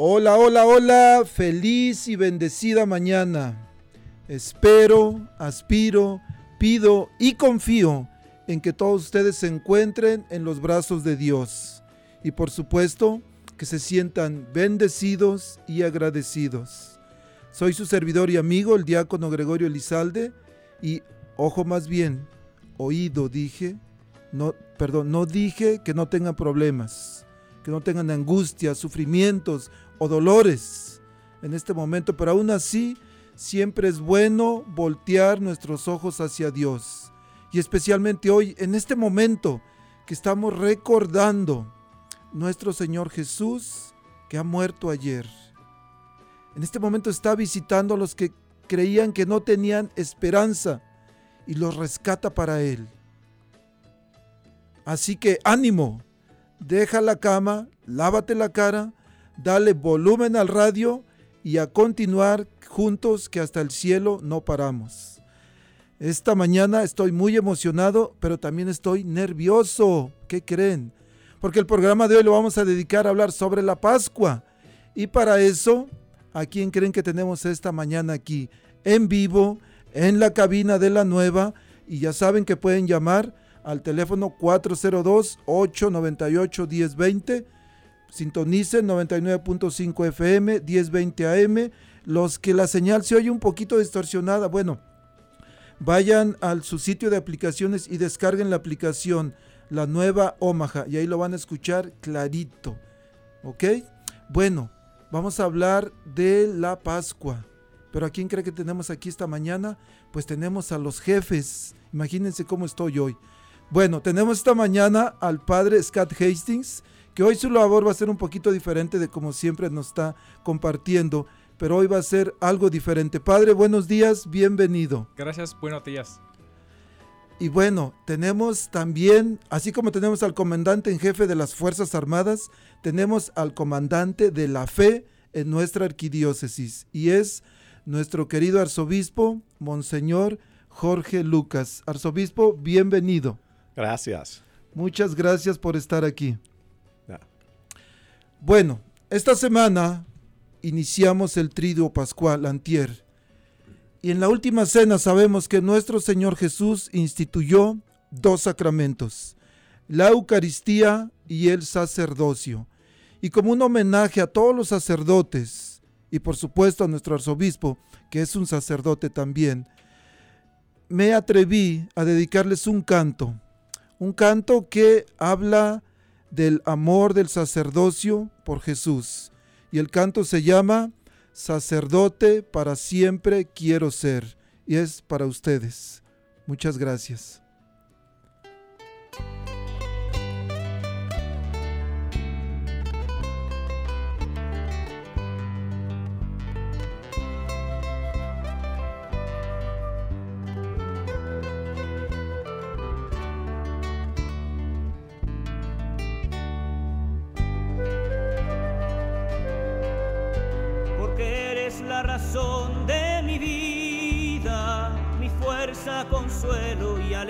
Hola, hola, hola, feliz y bendecida mañana. Espero, aspiro, pido y confío en que todos ustedes se encuentren en los brazos de Dios y por supuesto que se sientan bendecidos y agradecidos. Soy su servidor y amigo, el diácono Gregorio Elizalde, y ojo más bien, oído dije, no, perdón, no dije que no tengan problemas que no tengan angustias, sufrimientos o dolores en este momento, pero aún así siempre es bueno voltear nuestros ojos hacia Dios. Y especialmente hoy, en este momento que estamos recordando nuestro Señor Jesús que ha muerto ayer. En este momento está visitando a los que creían que no tenían esperanza y los rescata para Él. Así que ánimo, deja la cama, lávate la cara, dale volumen al radio y a continuar juntos que hasta el cielo no paramos. Esta mañana estoy muy emocionado, pero también estoy nervioso. ¿Qué creen? Porque el programa de hoy lo vamos a dedicar a hablar sobre la Pascua. Y para eso, ¿a quién creen que tenemos esta mañana aquí? En vivo, en la cabina de la nueva. Y ya saben que pueden llamar al teléfono 402-898-1020. Sintonicen 99.5 FM, 1020 AM. Los que la señal se oye un poquito distorsionada, bueno, vayan a su sitio de aplicaciones y descarguen la aplicación, la nueva Omaha, y ahí lo van a escuchar clarito. ¿Ok? Bueno, vamos a hablar de la Pascua. Pero ¿a quién cree que tenemos aquí esta mañana? Pues tenemos a los jefes. Imagínense cómo estoy hoy. Bueno, tenemos esta mañana al padre Scott Hastings, que hoy su labor va a ser un poquito diferente de como siempre nos está compartiendo, pero hoy va a ser algo diferente. Padre, buenos días, bienvenido. Gracias, buenos días. Y bueno, tenemos también, así como tenemos al comandante en jefe de las Fuerzas Armadas, tenemos al comandante de la fe en nuestra arquidiócesis, y es nuestro querido arzobispo, Monseñor Jorge Lucas. Arzobispo, bienvenido. Gracias. Muchas gracias por estar aquí. Bueno, esta semana iniciamos el triduo pascual antier. Y en la última cena sabemos que nuestro Señor Jesús instituyó dos sacramentos, la Eucaristía y el sacerdocio. Y como un homenaje a todos los sacerdotes, y por supuesto a nuestro arzobispo, que es un sacerdote también, me atreví a dedicarles un canto un canto que habla del amor del sacerdocio por Jesús. Y el canto se llama Sacerdote para siempre quiero ser. y es para ustedes. Muchas gracias.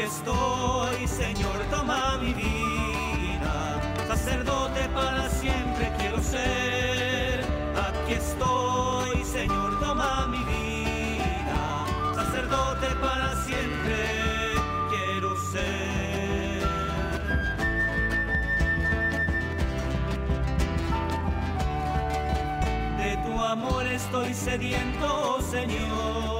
Aquí estoy, Señor, toma mi vida, sacerdote para siempre quiero ser. Aquí estoy, Señor, toma mi vida, sacerdote para siempre quiero ser. De tu amor estoy sediento, Señor.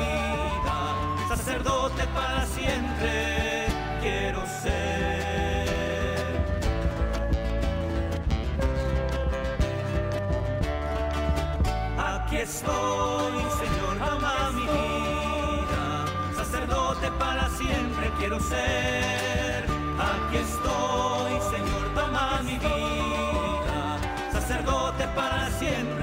sacerdote para siempre quiero ser. Aquí estoy, Señor, toma mi vida, sacerdote para siempre quiero ser. Aquí estoy, Señor, toma mi vida, sacerdote para siempre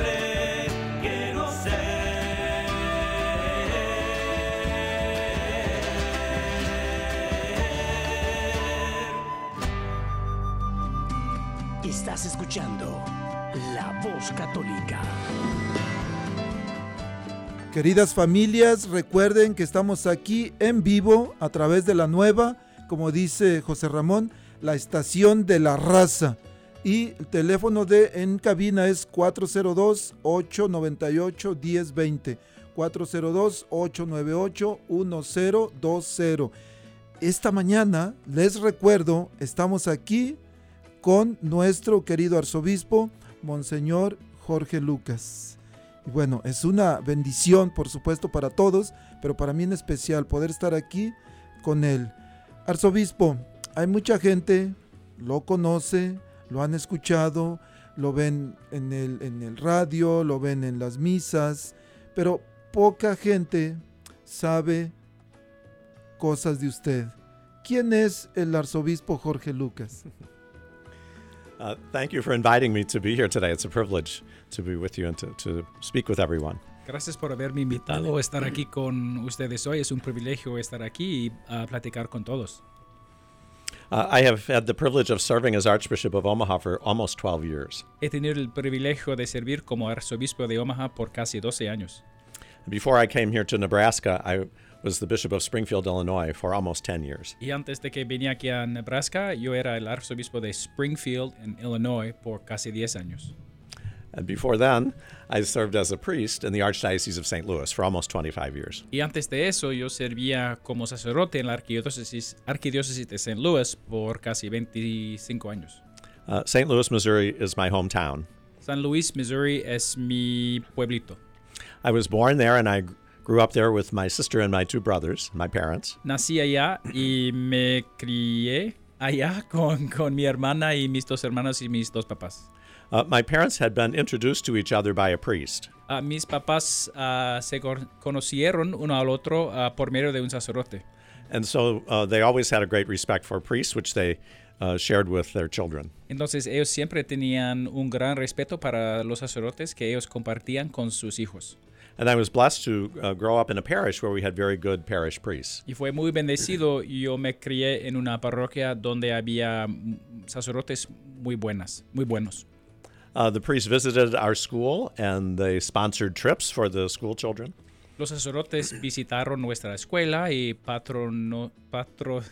La Voz Católica. Queridas familias, recuerden que estamos aquí en vivo a través de la nueva, como dice José Ramón, la estación de la raza. Y el teléfono de en cabina es 402-898-1020. 402-898-1020. Esta mañana, les recuerdo, estamos aquí con nuestro querido arzobispo, Monseñor Jorge Lucas. Y bueno, es una bendición, por supuesto, para todos, pero para mí en especial poder estar aquí con él. Arzobispo, hay mucha gente, lo conoce, lo han escuchado, lo ven en el, en el radio, lo ven en las misas, pero poca gente sabe cosas de usted. ¿Quién es el arzobispo Jorge Lucas? Uh, thank you for inviting me to be here today. It's a privilege to be with you and to, to speak with everyone. Gracias por haberme invitado a estar aquí con ustedes hoy. Es un privilegio estar aquí y a platicar con todos. Uh, I have had the privilege of serving as Archbishop of Omaha for almost 12 years. He tenido el privilegio de servir como arzobispo de Omaha por casi 12 años. Before I came here to Nebraska, I was the Bishop of Springfield, Illinois for almost 10 years. Y antes de que venía aquí a Nebraska, yo era el arzobispo de Springfield, en Illinois, por casi 10 años. And before then, I served as a priest in the Archdiocese of St. Louis for almost 25 years. Y antes de eso, yo servía como sacerdote en la arquidiócesis, arquidiócesis de St. Louis por casi 25 años. Uh, St. Louis, Missouri is my hometown. San Luis, Missouri es mi pueblito. I was born there and I grew up there with my sister and my two brothers, my parents. Nací allá y me crié allá con, con mi hermana y mis dos hermanos y mis dos papás. Uh, my parents had been introduced to each other by a priest. Ah, mis papás ah, se con- conocieron uno al otro ah, por medio de un sacerdote. And so uh, they always had a great respect for priests, which they uh, shared with their children. Entonces ellos siempre tenían un gran respeto para los sacerdotes que ellos compartían con sus hijos. And I was blessed to uh, grow up in a parish where we had very good parish priests. Y fue muy bendecido. Yo me crié en una parroquia donde había mm, sacerdotes muy buenas, muy buenos. Uh, the priests visited our school and they sponsored trips for the school children. Los sacerdotes visitaron nuestra escuela y patrono- patro-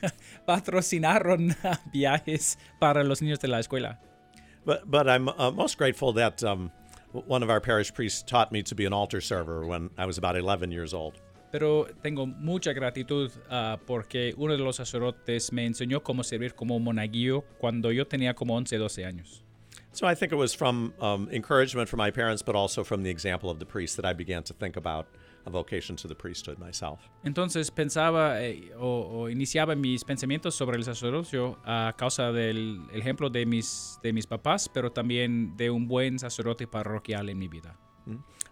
patrocinaron viajes para los niños de la escuela. But, but I'm uh, most grateful that um, one of our parish priests taught me to be an altar server when I was about 11 years old. Pero tengo mucha gratitud ah, porque uno de los sacerdotes me enseñó cómo servir como monaguillo cuando yo tenía como 11, 12 años. So I think it was from um, encouragement from my parents, but also from the example of the priest that I began to think about a vocation to the priesthood myself. Entonces pensaba eh, o, o iniciaba mis pensamientos sobre el sacerdocio a causa del ejemplo de mis, de mis papás, pero también de un buen sacerdote parroquial en mi vida.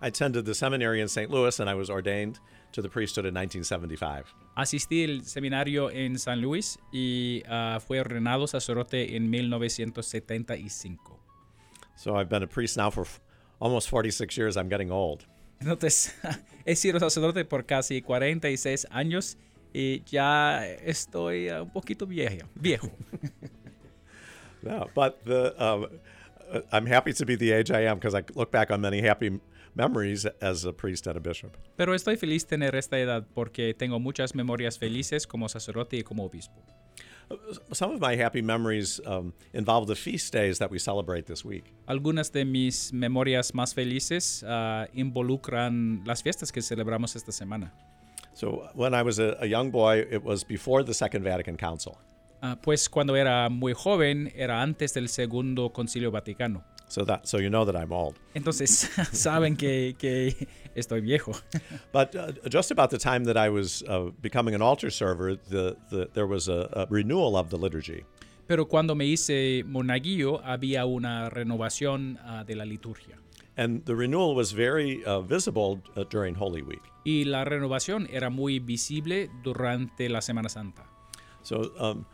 I attended the seminary in St. Louis and I was ordained to the priesthood in 1975. Asistí al seminario en San Luis y ah, fue ordenado sacerdote en 1975. So I've been a priest now for almost 46 years. I'm getting old. Entonces, he sido sacerdote por casi 46 años y ya estoy un poquito viejo. viejo. Yeah, but the um, uh, I'm happy to be the age I am because I look back on many happy memories as a priest and a bishop. Pero estoy feliz tener esta edad porque tengo muchas memorias felices como sacerdote y como obispo. Some of my happy memories um, involve the feast days that we celebrate this week. Algunas de mis memorias más felices ah, involucran las fiestas que celebramos esta semana. So when I was a, a young boy, it was before the Second Vatican Council. Ah, pues cuando era muy joven era antes del Segundo Concilio Vaticano. So that so you know that I'm old. Entonces saben que, que estoy viejo. But uh, just about the time that I was uh, becoming an altar server, the, the there was a, a renewal of the liturgy. Pero cuando me hice monaguillo había una renovación ah, de la liturgia. And the renewal was very uh, visible uh, during Holy Week. Y la renovación era muy visible durante la Semana Santa. So um,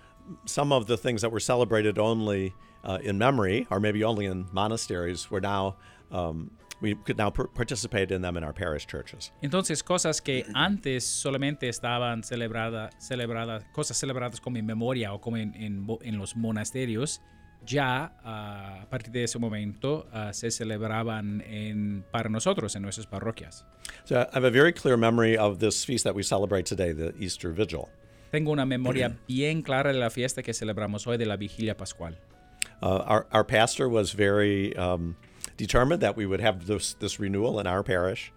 some of the things that were celebrated only uh, in memory, or maybe only in monasteries, were now um, we could now participate in them in our parish churches. Entonces, cosas que antes solamente estaban celebradas, celebradas cosas celebradas como en memoria o como en, en en los monasterios, ya ah, a partir de ese momento ah, se celebraban en, para nosotros en nuestras parroquias. So I have a very clear memory of this feast that we celebrate today, the Easter Vigil. Tengo una memoria bien clara de la fiesta que celebramos hoy de la vigilia pascual. Uh, our, our pastor was very um, determined that we would have this, this renewal in our parish.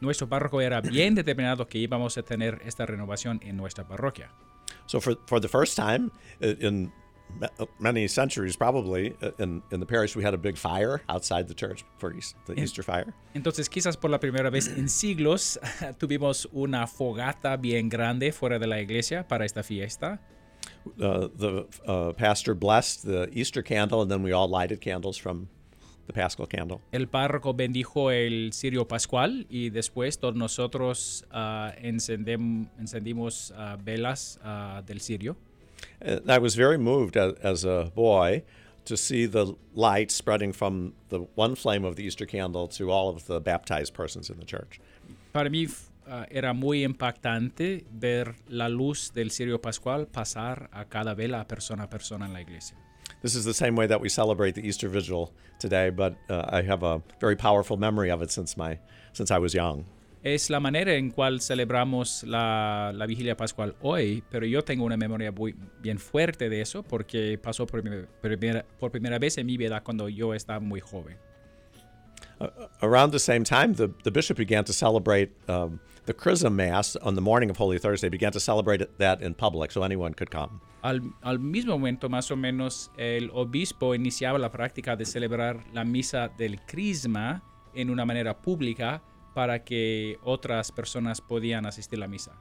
Nuestro párroco era bien determinado que íbamos a tener esta renovación en nuestra parroquia. So for, for the first time uh, in many centuries, probably uh, in, in the parish, we had a big fire outside the church for East, the Easter fire. Entonces, quizás por la primera vez en siglos tuvimos una fogata bien grande fuera de la iglesia para esta fiesta. Uh, the uh, pastor blessed the Easter candle, and then we all lighted candles from the Paschal candle. El párroco bendijo el cirio pascual y después todos nosotros ah, encendem- encendimos ah, velas del cirio. I was very moved as, a boy to see the light spreading from the one flame of the Easter candle to all of the baptized persons in the church. Para mí ah, era muy impactante ver la luz del cirio pascual pasar a cada vela persona a persona en la iglesia. This is the same way that we celebrate the Easter Vigil today, but uh, I have a very powerful memory of it since my since I was young. Es la manera en cual celebramos la, la vigilia pascual hoy, pero yo tengo una memoria muy, bien fuerte de eso porque pasó por primer- primera, por primera vez en mi vida cuando yo estaba muy joven. Around the same time, the, the bishop began to celebrate um, the Chrism Mass on the morning of Holy Thursday. Began to celebrate that in public, so anyone could come. Al, al mismo momento, más o menos, el obispo iniciaba la práctica de celebrar la misa del crisma en una manera pública para que otras personas podían asistir a la misa.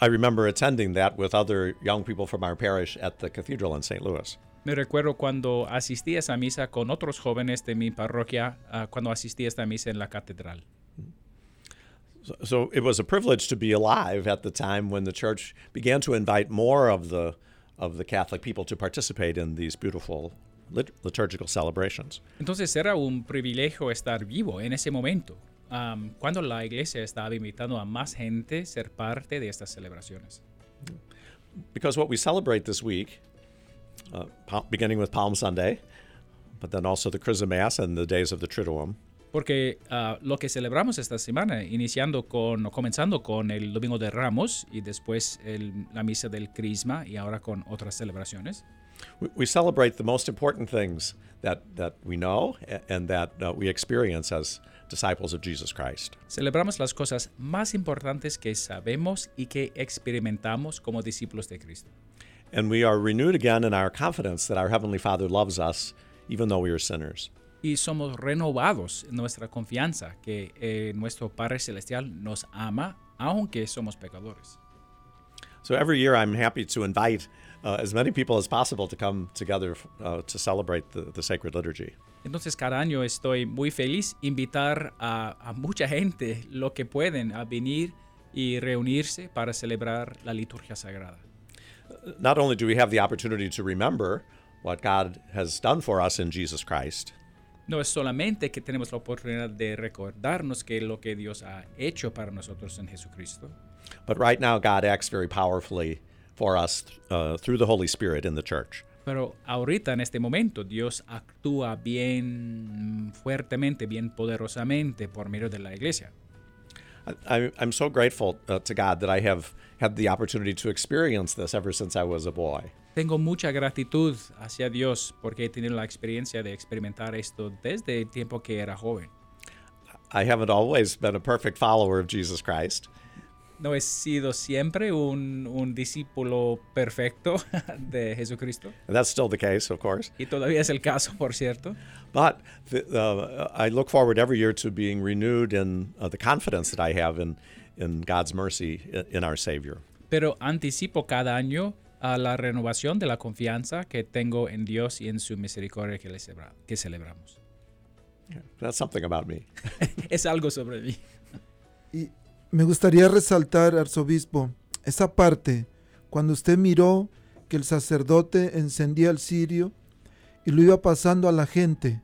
I remember attending that with other young people from our parish at the cathedral in St. Louis. Me recuerdo cuando asistí a esa misa con otros jóvenes de mi parroquia, ah, cuando asistí a esta misa en la catedral. So, so it was a privilege to be alive at the time when the church began to invite more of the of the Catholic people to participate in these beautiful lit- liturgical celebrations. Entonces era un privilegio estar vivo en ese momento, am, cuando la iglesia estaba invitando a más gente a ser parte de estas celebraciones. Because what we celebrate this week, uh, beginning with Palm Sunday, but then also the Chrism Mass and the days of the Triduum, Porque ah, lo que celebramos esta semana, iniciando con, o comenzando con el Domingo de Ramos y después el- la misa del Crisma y ahora con otras celebraciones, we, we celebrate the most important things that, that we know and that uh, we experience as disciples of Jesus Christ. celebramos las cosas más importantes que sabemos y que experimentamos como discípulos de Cristo. And we are renewed again in our confidence that our Heavenly Father loves us, even though we are sinners. Y somos renovados en nuestra confianza que eh, nuestro Padre Celestial nos ama aunque somos pecadores. So every year I'm happy to invite uh, as many people as possible to come together uh, to celebrate the, the sacred liturgy. Entonces cada año estoy muy feliz invitar a, a mucha gente lo que pueden a venir y reunirse para celebrar la liturgia sagrada. Not only do we have the opportunity to remember what God has done for us in Jesus Christ, No es solamente que tenemos la oportunidad de recordarnos que lo que Dios ha hecho para nosotros en Jesucristo, but right now God acts very powerfully for us uh, through the Holy Spirit in the church. Pero ahorita en este momento Dios actúa bien fuertemente, bien poderosamente por medio de la iglesia. I, I'm so grateful uh, to God that I have had the opportunity to experience this ever since I was a boy. Tengo mucha gratitud hacia Dios porque he tenido la experiencia de experimentar esto desde el tiempo que era joven. I haven't always been a perfect follower of Jesus Christ, No he sido siempre un, un discípulo perfecto de Jesucristo and that's still the case, of course. y todavía es el caso, por cierto. But the, uh, I look forward every year to being renewed in uh, the confidence that I have in, in God's mercy in our Savior. Pero anticipo cada año a la renovación de la confianza que tengo en Dios y en su misericordia que, le celebra- que celebramos. That's something about me. Es algo sobre mí. Y me gustaría resaltar, arzobispo, esa parte cuando usted miró que el sacerdote encendía el cirio y lo iba pasando a la gente.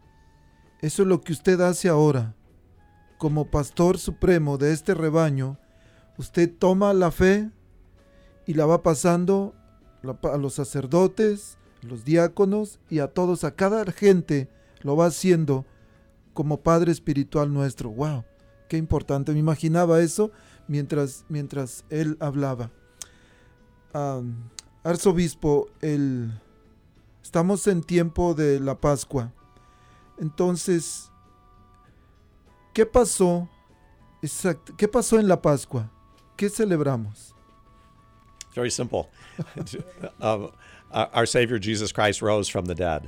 Eso es lo que usted hace ahora. Como pastor supremo de este rebaño, usted toma la fe y la va pasando a los sacerdotes, los diáconos y a todos, a cada gente lo va haciendo como Padre Espiritual nuestro. ¡Wow! Qué importante. Me imaginaba eso mientras, mientras él hablaba. Arzobispo, el, estamos en tiempo de la Pascua. Entonces, ¿qué pasó? Exact- ¿Qué pasó en la Pascua? ¿Qué celebramos? Very simple. um, our our Savior Jesus Christ rose from the dead.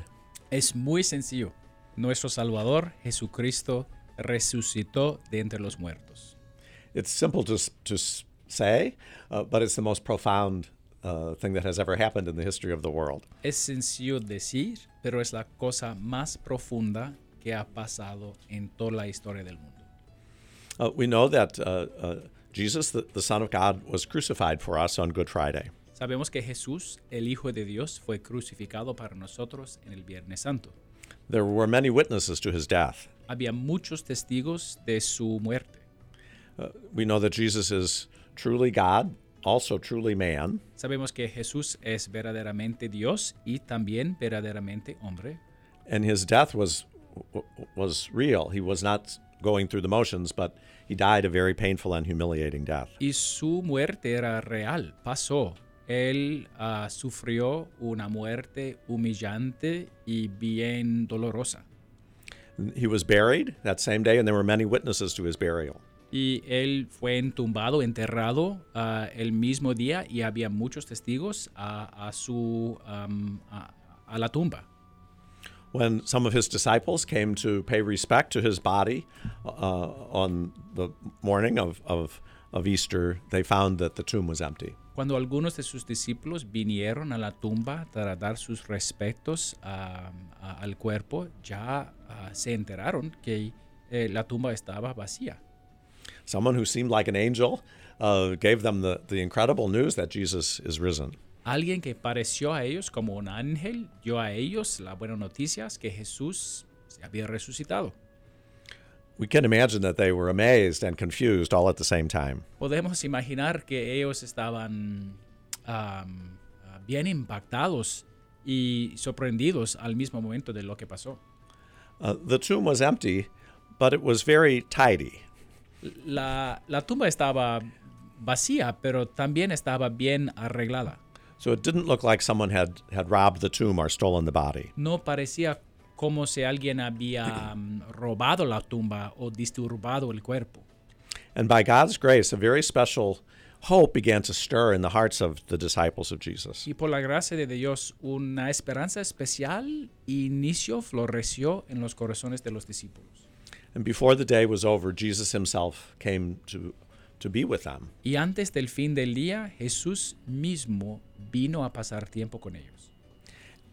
Es muy sencillo. Nuestro Salvador Jesucristo resucitó de entre los muertos. It's simple to, to say, uh, but it's the most profound uh, thing that has ever happened in the history of the world. Es sencillo decir, pero es la cosa más profunda que ha pasado en toda la historia del mundo. Uh, we know that uh, uh, Jesus, the, the Son of God, was crucified for us on Good Friday. Sabemos que Jesús, el Hijo de Dios, fue crucificado para nosotros en el Viernes Santo. There were many witnesses to his death. Había muchos testigos de su muerte. Uh, we know that Jesus is truly God, also truly man, Sabemos que Jesús es verdaderamente Dios y también verdaderamente hombre. and his death was was real. He was not going through the motions, but he died a very painful and humiliating death. Y su muerte era real, pasó. Él ah, sufrió una muerte humillante y bien dolorosa. He was buried that same day, and there were many witnesses to his burial. Y él fue entumbado, enterrado ah, el mismo día y había muchos testigos a, a su, a la tumba. When some of his disciples came to pay respect to his body uh, on the morning of, of, of Easter, they found that the tomb was empty. Cuando algunos de sus discípulos vinieron a la tumba para dar sus respetos a- a- al cuerpo, ya ah, se enteraron que eh, la tumba estaba vacía. Someone who seemed like an angel uh, gave them the, the incredible news that Jesus is risen. Alguien que pareció a ellos como un ángel dio a ellos la buena noticia que Jesús se había resucitado. We can imagine that they were amazed and confused all at the same time. Podemos imaginar que ellos estaban ah, bien impactados y sorprendidos al mismo momento de lo que pasó. Uh, the tomb was empty, but it was very tidy. La, la tumba estaba vacía, pero también estaba bien arreglada. So it didn't look like someone had, had robbed the tomb or stolen the body. No parecía como si alguien había mm, robado la tumba o disturbado el cuerpo. And by God's grace, a very special hope began to stir in the hearts of the disciples of Jesus. Y por la gracia de Dios, una esperanza especial inicio floreció en los corazones de los discípulos. And before the day was over, Jesus himself came to, to be with them. Y antes del fin del día, Jesús mismo vino a pasar tiempo con ellos.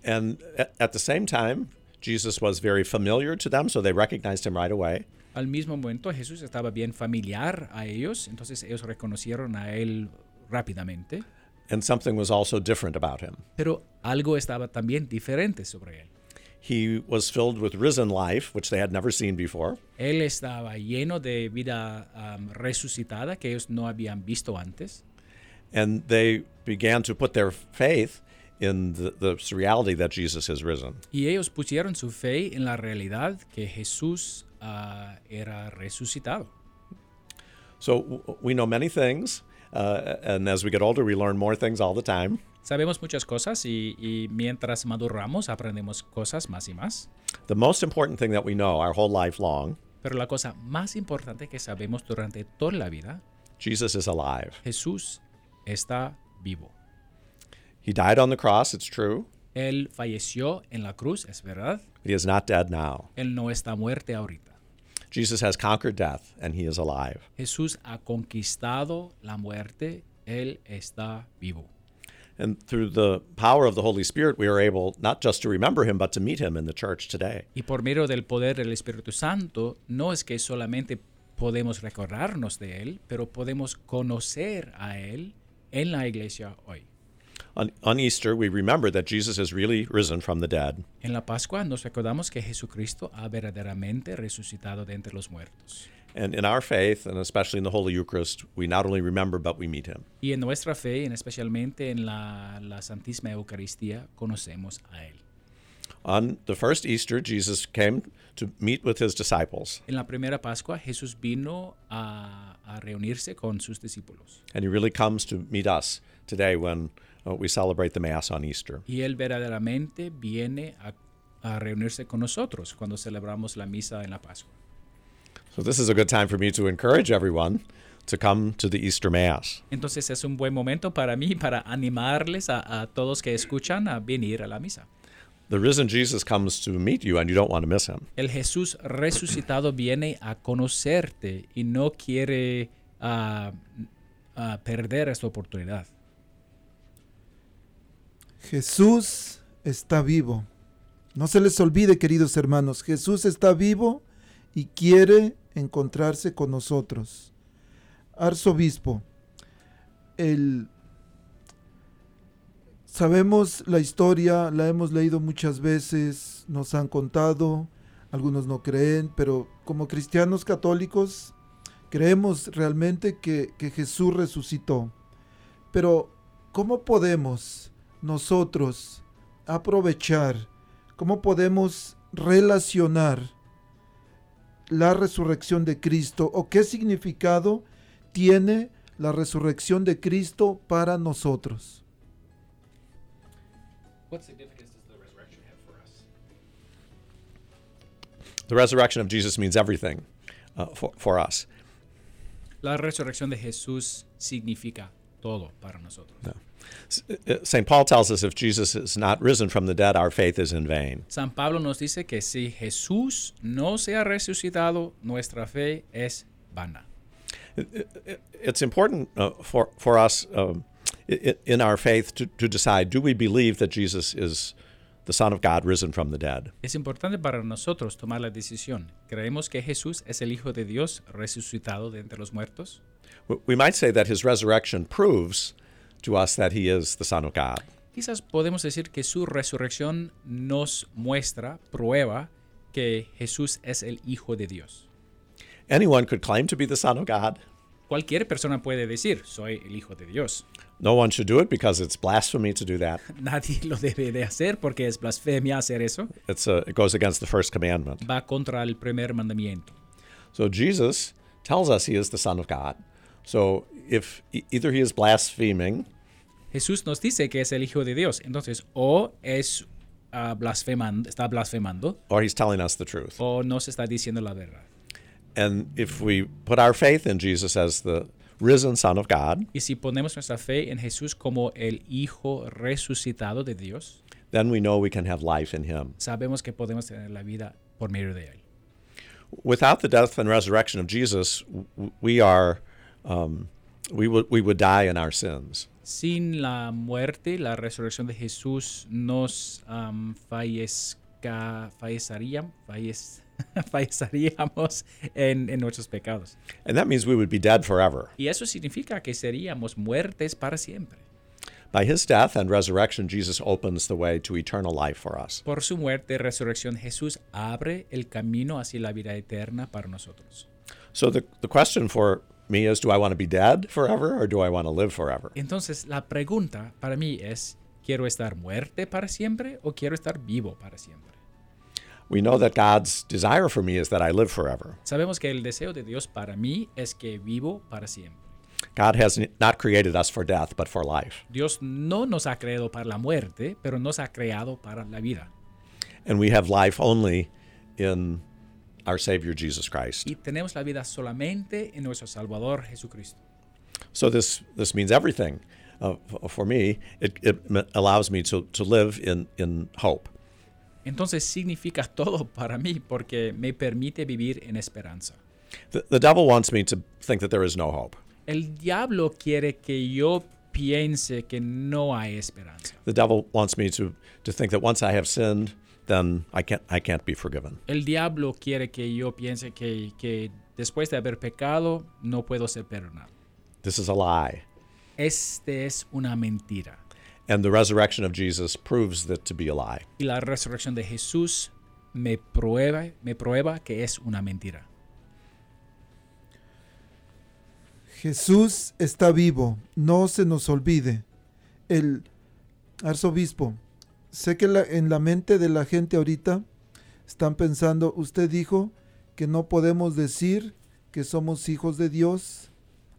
And at, at the same time, Jesus was very familiar to them, so they recognized him right away. Al mismo momento, Jesús estaba bien familiar a ellos, entonces ellos reconocieron a él rápidamente, And something was also different about him. pero algo estaba también diferente sobre él. He was filled with risen life, which they had never seen before. Él estaba lleno de vida am, resucitada que ellos no habían visto antes. And they began to put their faith in the, the reality that Jesus has risen. Y ellos pusieron su fe en la realidad que Jesús ah, era resucitado. So we know many things, uh, and as we get older, we learn more things all the time. Sabemos muchas cosas y, y mientras maduramos aprendemos cosas más y más. The most important thing that we know our whole life long Pero la cosa más importante que sabemos durante toda la vida, Jesus is alive. Jesús está vivo. He died on the cross, it's true. Él falleció en la cruz, es verdad. He is not dead now. Él no está muerto ahorita. Jesus has conquered death, and he is alive. Jesús ha conquistado la muerte. Él está vivo. And through the power of the Holy Spirit, we are able not just to remember him, but to meet him in the church today. Y por medio del poder del Espíritu Santo, no es que solamente podemos recordarnos de Él, pero podemos conocer a Él en la iglesia hoy. On, on Easter, we remember that Jesus is really risen from the dead. En la Pascua nos recordamos que Jesucristo ha verdaderamente resucitado de entre los muertos. And in our faith, and especially in the Holy Eucharist, we not only remember, but we meet him. Y en nuestra fe, en especialmente en la, la Santísima Eucaristía, conocemos a Él. On the first Easter, Jesus came to meet with his disciples, En la primera Pascua, Jesús vino a, a reunirse con sus discípulos. and he really comes to meet us today when uh, we celebrate the Mass on Easter. Y Él verdaderamente viene a, a reunirse con nosotros cuando celebramos la misa en la Pascua. So, this is a good time for me to encourage everyone to come to the Easter Mass. Entonces es un buen momento para mí, para animarles a, a todos que escuchan a venir a la misa. The risen Jesus comes to meet you, and you don't want to miss him. El Jesús resucitado viene a conocerte y no quiere ah, ah, perder esta oportunidad. Jesús está vivo. No se les olvide, queridos hermanos, Jesús está vivo y quiere encontrarse con nosotros. Arzobispo, el sabemos la historia, la hemos leído muchas veces, nos han contado, algunos no creen, pero como cristianos católicos Creemos realmente que, que Jesús resucitó. Pero, ¿cómo podemos nosotros aprovechar, cómo podemos relacionar la resurrección de Cristo o qué significado tiene la resurrección de Cristo para nosotros? What significance does the resurrection have for us? The resurrection of Jesus means everything uh, for, for us. La resurrección de Jesús significa todo para nosotros. St. Paul tells us if Jesus is not risen from the dead, our faith is in vain. San Pablo nos dice que si Jesús no se ha resucitado, nuestra fe es vana. It's important uh, for, for us um, in our faith to, to decide do we believe that Jesus is the Son of God risen from the dead? Es importante para nosotros tomar la decisión. ¿Creemos que Jesús es el Hijo de Dios resucitado de entre los muertos? We might say that his resurrection proves to us that he is the Son of God. Quizás podemos decir que su resurrección nos muestra, prueba, que Jesús es el Hijo de Dios. Anyone could claim to be the Son of God. Cualquier persona puede decir, soy el Hijo de Dios. No one should do it because it's blasphemy to do that. Nadie lo debe de hacer porque es blasfemia hacer eso. It's a, it goes against the first commandment. Va contra el primer mandamiento. So Jesus tells us he is the Son of God. So if e- either he is blaspheming Jesús nos dice que es el Hijo de Dios. Entonces, o es ah, blasfemando, está blasfemando, or he's telling us the truth. o nos está diciendo la verdad. And if we put our faith in Jesus as the risen Son of God, Y si ponemos nuestra fe en Jesús como el Hijo resucitado de Dios, then we know we can have life in him. sabemos que podemos tener la vida por medio de Él. Without the death and resurrection of Jesus, w- we are um, we would we would die in our sins. Sin la muerte, la resurrección de Jesús, nos am, fallezca, fallecerían- fallec- falleceríamos en, en nuestros pecados. And that means we would be dead forever. Y eso significa que seríamos muertes para siempre. By his death and resurrection, Jesus opens the way to eternal life for us. Por su muerte y resurrección, Jesús abre el camino hacia la vida eterna para nosotros. So the, the question for me is do I want to be dead forever or do I want to live forever? Entonces, la pregunta para mí es, ¿quiero estar muerte para siempre o quiero estar vivo para siempre? We know that God's desire for me is that I live forever. Sabemos que el deseo de Dios para mí es que vivo para siempre. God has not created us for death, but for life. Dios no nos ha creado para la muerte, pero nos ha creado para la vida. And we have life only in our Savior Jesus Christ. Y tenemos la vida solamente en nuestro Salvador Jesucristo. So this, this means everything. Uh, for me, it, it allows me to, to live in, in hope. Entonces significa todo para mí porque me permite vivir en esperanza. The, the devil wants me to think that there is no hope. El diablo quiere que yo piense que no hay esperanza. The devil wants me to, to think that once I have sinned, then I can't, I can't be forgiven. El diablo quiere que yo piense que, que después de haber pecado no puedo ser perdonado. This is a lie. Este es una mentira. And the resurrection of Jesus proves that to be a lie. Y la resurrección de Jesús me prueba, me prueba que es una mentira. Jesús está vivo, no se nos olvide. El arzobispo, sé que la- en la mente de la gente ahorita están pensando, usted dijo que no podemos decir que somos hijos de Dios,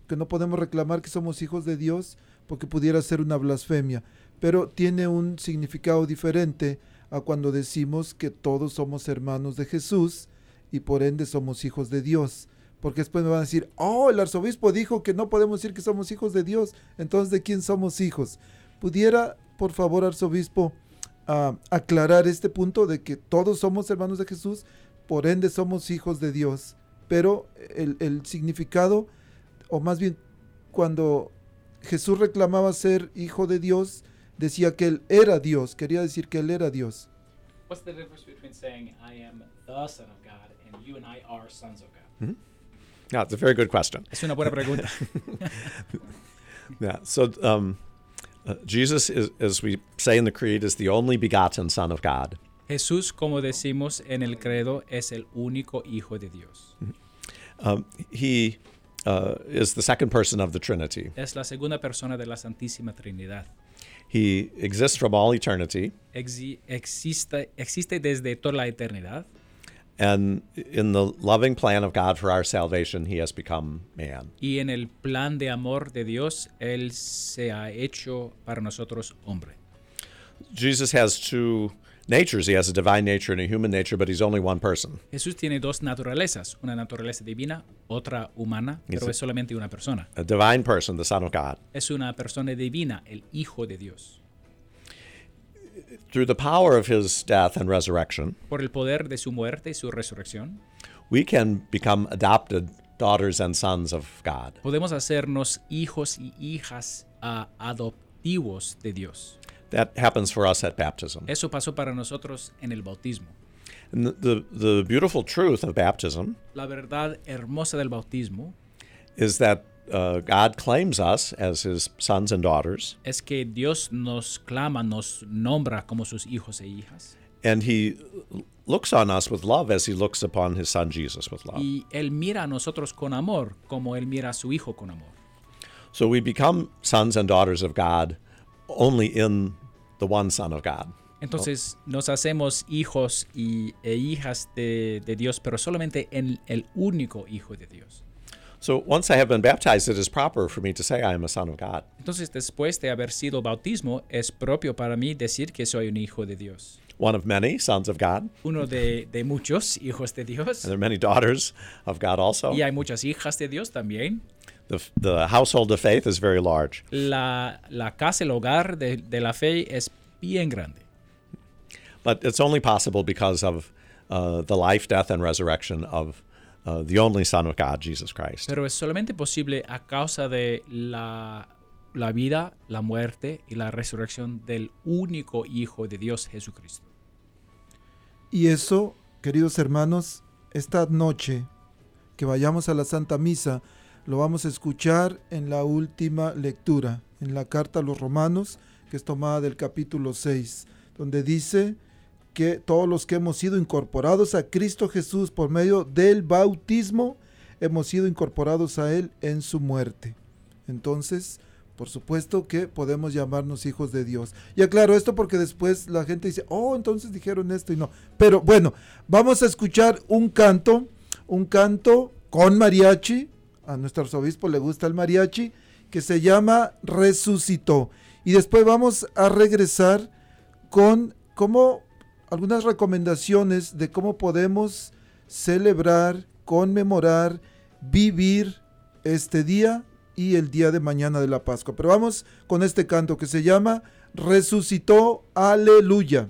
que no podemos reclamar que somos hijos de Dios porque pudiera ser una blasfemia, pero tiene un significado diferente a cuando decimos que todos somos hermanos de Jesús y por ende somos hijos de Dios. Porque después me van a decir, oh, el arzobispo dijo que no podemos decir que somos hijos de Dios. Entonces, ¿de quién somos hijos? ¿Pudiera, por favor, arzobispo, ah, aclarar este punto de que todos somos hermanos de Jesús, por ende somos hijos de Dios? Pero el, el significado, o más bien, cuando Jesús reclamaba ser hijo de Dios, decía que él era Dios, quería decir que él era Dios. What's the difference between saying I am the Son of God and you and I are sons of God? Yeah, it's a very good question. Es una buena pregunta. Yeah. So um, uh, Jesus, is, as we say in the Creed, is the only begotten Son of God. Jesús, como decimos en el credo, es el único Hijo de Dios. Um, he uh, is the second person of the Trinity. Es la segunda persona de la Santísima Trinidad. He exists from all eternity, Exi- existe, existe desde toda la eternidad and in the loving plan of God for our salvation, he has become man. y en el plan de amor de Dios, Él se ha hecho para nosotros hombre. Jesus has two natures. He has a divine nature and a human nature, but he's only one person. Jesús tiene dos naturalezas, una naturaleza divina, otra humana, pero es solamente una persona. A divine person, the Son of God. Es una persona divina, el Hijo de Dios. Through the power of his death and resurrection, Por el poder de su muerte y su resurrección, we can become adopted daughters and sons of God. podemos hacernos hijos y hijas ah, adoptivos de Dios. That happens for us at baptism. Eso pasó para nosotros en el bautismo. And the, the, the beautiful truth of baptism La verdad hermosa del bautismo is that uh, God claims us as his sons and daughters, es que Dios nos clama, nos nombra como sus hijos e hijas. and he looks on us with love as he looks upon his son Jesus with love. Y Él mira a nosotros con amor, como Él mira a su hijo con amor. So we become sons and daughters of God only in the one Son of God. Entonces nos hacemos hijos y, e hijas de, de Dios, pero solamente en el único hijo de Dios. So once I have been baptized, it is proper for me to say I am a son of God. Entonces después de haber sido bautismo, es propio para mí decir que soy un hijo de Dios. One of many sons of God, Uno de, de muchos hijos de Dios. and there are many daughters of God also. Y hay muchas hijas de Dios también. The, the household of faith is very large. La, la casa, el hogar de, de la fe es bien grande. But it's only possible because of uh, the life, death, and resurrection of uh, the only Son of God, Jesus Christ. Pero es solamente posible a causa de la, la vida, la muerte y la resurrección del único Hijo de Dios, Jesucristo. Y eso, queridos hermanos, esta noche que vayamos a la Santa Misa, lo vamos a escuchar en la última lectura, en la carta a los romanos, que es tomada del capítulo 6, donde dice que todos los que hemos sido incorporados a Cristo Jesús por medio del bautismo, hemos sido incorporados a Él en su muerte. Entonces, por supuesto que podemos llamarnos hijos de Dios. Y aclaro esto porque después la gente dice, oh, entonces dijeron esto y no. Pero bueno, vamos a escuchar un canto, un canto con mariachi. A nuestro arzobispo le gusta el mariachi, que se llama Resucitó. Y después vamos a regresar con como algunas recomendaciones de cómo podemos celebrar, conmemorar, vivir este día y el día de mañana de la Pascua. Pero vamos con este canto que se llama Resucitó, aleluya.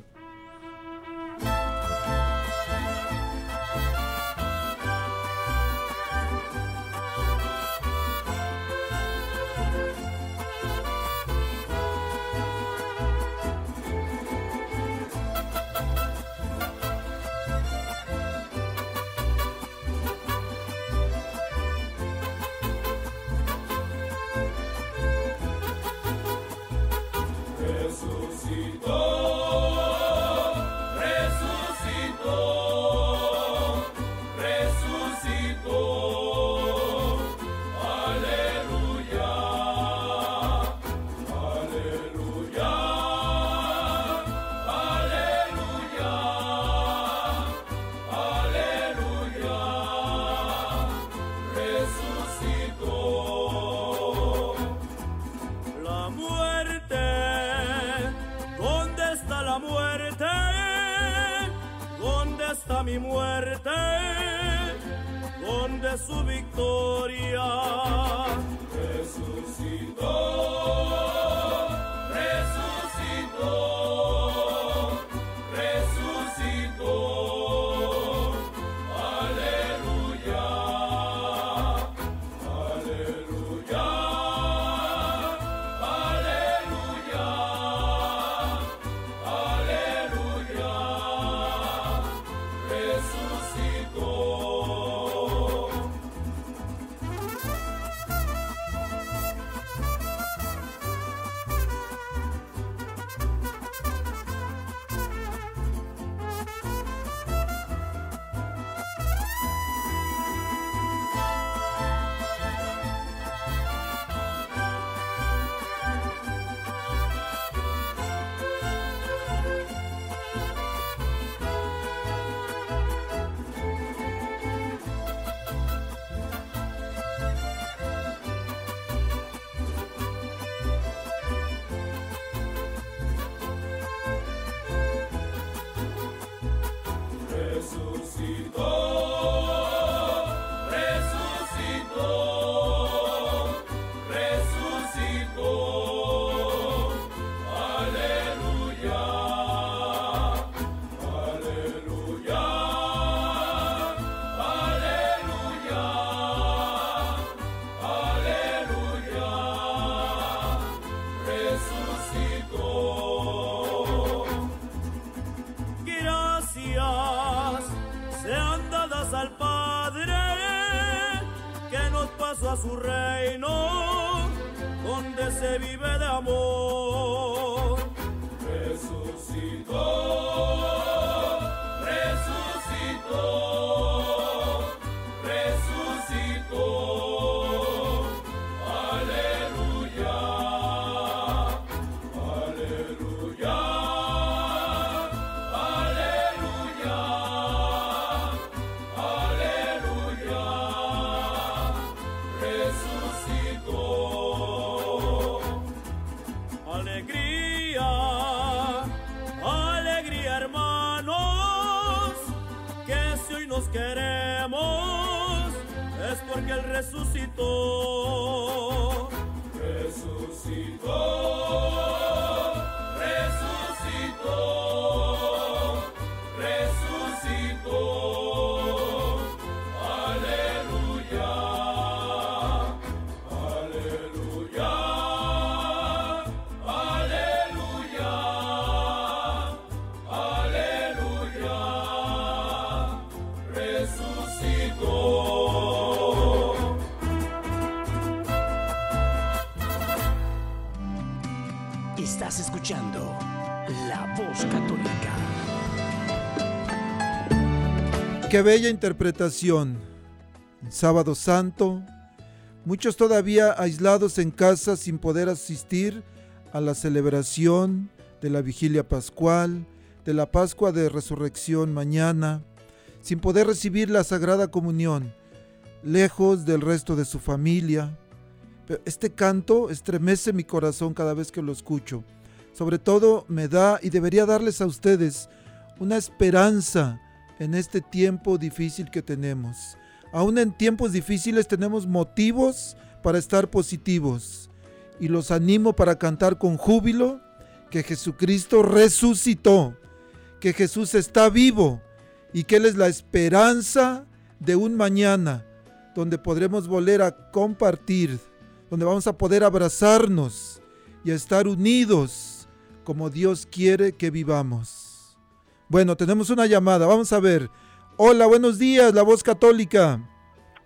Resucitó. Resucitó. Qué bella interpretación. sábado santo, muchos todavía aislados en casa sin poder asistir a la celebración de la vigilia pascual, de la Pascua de Resurrección mañana, sin poder recibir la Sagrada Comunión, lejos del resto de su familia. este canto estremece mi corazón cada vez que lo escucho. Sobre todo me da y debería darles a ustedes una esperanza en este tiempo difícil que tenemos. Aún en tiempos difíciles tenemos motivos para estar positivos y los animo para cantar con júbilo que Jesucristo resucitó, que Jesús está vivo y que Él es la esperanza de un mañana donde podremos volver a compartir, donde vamos a poder abrazarnos y a estar unidos como Dios quiere que vivamos. Bueno, tenemos una llamada, vamos a ver. Hola, buenos días, la voz católica.